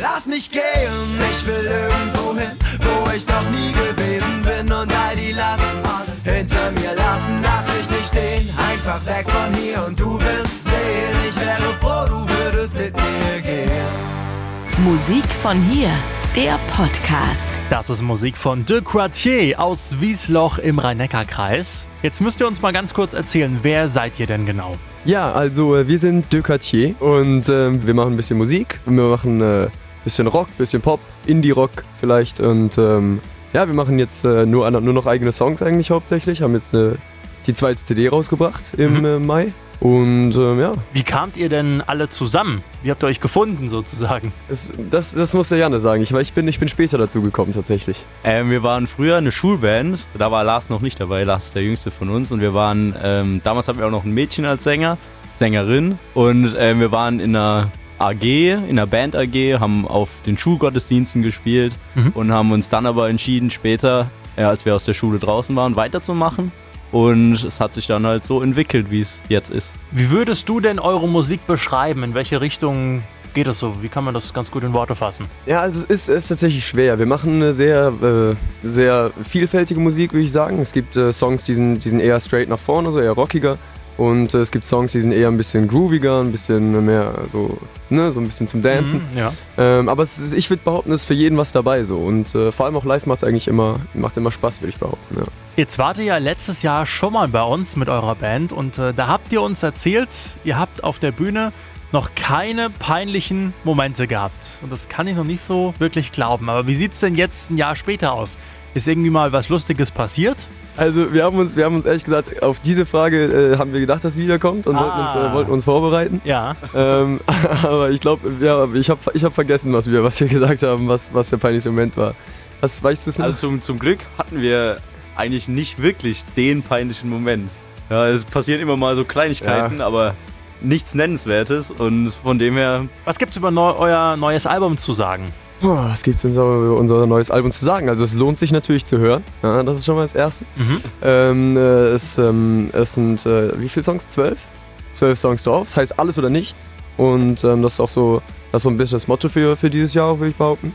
Lass mich gehen, ich will irgendwo hin, wo ich noch nie gewesen bin und all die Lasten hinter mir lassen. Lass mich nicht stehen, einfach weg von hier und du wirst sehen, ich wäre froh, du würdest mit mir gehen. Musik von hier, der Podcast. Das ist Musik von De Quartier aus Wiesloch im Rhein-Neckar-Kreis. Jetzt müsst ihr uns mal ganz kurz erzählen, wer seid ihr denn genau? Ja, also äh, wir sind De Quartier und ähm, wir machen ein bisschen Musik. Wir machen äh, bisschen Rock, bisschen Pop, Indie-Rock vielleicht und ähm, ja, wir machen jetzt äh, nur, nur noch eigene Songs eigentlich hauptsächlich. Haben jetzt eine, die zweite CD rausgebracht im Mhm. äh, Mai und ähm, ja, Wie kamt ihr denn alle zusammen? Wie habt ihr euch gefunden sozusagen? es, das, das muss der Janne sagen. Ich, weil ich, bin, ich bin später dazu gekommen tatsächlich. Ähm, wir waren früher eine Schulband, da war Lars noch nicht dabei, Lars ist der jüngste von uns und wir waren, ähm, damals hatten wir auch noch ein Mädchen als Sänger, Sängerin und ähm, wir waren in einer AG, in einer Band AG, haben auf den Schulgottesdiensten gespielt Mhm. und haben uns dann aber entschieden später, äh, als wir aus der Schule draußen waren, weiterzumachen und es hat sich dann halt so entwickelt, wie es jetzt ist. Wie würdest du denn eure Musik beschreiben? In welche Richtung geht es so? Wie kann man das ganz gut in Worte fassen? Ja, also es ist, es ist tatsächlich schwer. Wir machen eine sehr, äh, sehr vielfältige Musik, würde ich sagen. Es gibt äh, Songs, die sind, die sind eher straight nach vorne, so eher rockiger. Und äh, es gibt Songs, die sind eher ein bisschen grooviger, ein bisschen mehr so, ne, so ein bisschen zum Dancen. Mhm, ja. Ähm, aber ist, ich würde behaupten, es ist für jeden was dabei so. Und äh, vor allem auch live macht es eigentlich immer, macht immer Spaß, würde ich behaupten. Ja. Jetzt wart ihr ja letztes Jahr schon mal bei uns mit eurer Band und äh, da habt ihr uns erzählt, ihr habt auf der Bühne noch keine peinlichen Momente gehabt. Und das kann ich noch nicht so wirklich glauben. Aber wie sieht es denn jetzt ein Jahr später aus? Ist irgendwie mal was Lustiges passiert? Also wir haben uns, wir haben uns ehrlich gesagt, auf diese Frage äh, haben wir gedacht, dass sie wiederkommt und wollten, uns, Ah. äh, wollten uns vorbereiten. Ja. ähm, aber ich glaube, ja, ich habe ich hab vergessen, was wir, was wir gesagt haben, was, was der peinlichste Moment war. Was weißt du es noch? Also zum, zum Glück hatten wir eigentlich nicht wirklich den peinlichen Moment. Ja, es passieren immer mal so Kleinigkeiten, aber nichts Nennenswertes und von dem her, Was gibt's über neu, euer neues Album zu sagen? Oh, was gibt's denn so unser neues Album zu sagen? Also es lohnt sich natürlich zu hören. Ja, das ist schon mal das Erste. Mhm. Ähm, äh, es, ähm, es sind, äh, wie viele Songs? Zwölf? Zwölf Songs drauf. Das heißt alles oder nichts. Und ähm, das ist auch so, das ist so ein bisschen das Motto für, für dieses Jahr, würde ich behaupten.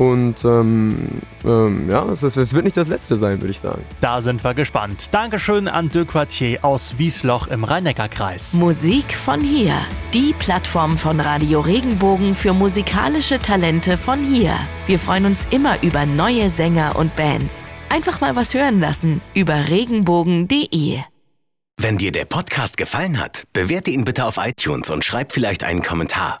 Und ähm, ähm, ja, es, ist, es wird nicht das letzte sein, würde ich sagen. Da sind wir gespannt. Dankeschön an De Quartier aus Wiesloch im Rhein-Neckar-Kreis. Musik von hier, die Plattform von Radio Regenbogen für musikalische Talente von hier. Wir freuen uns immer über neue Sänger und Bands. Einfach mal was hören lassen über regenbogen.de. Wenn dir der Podcast gefallen hat, bewerte ihn bitte auf iTunes und schreib vielleicht einen Kommentar.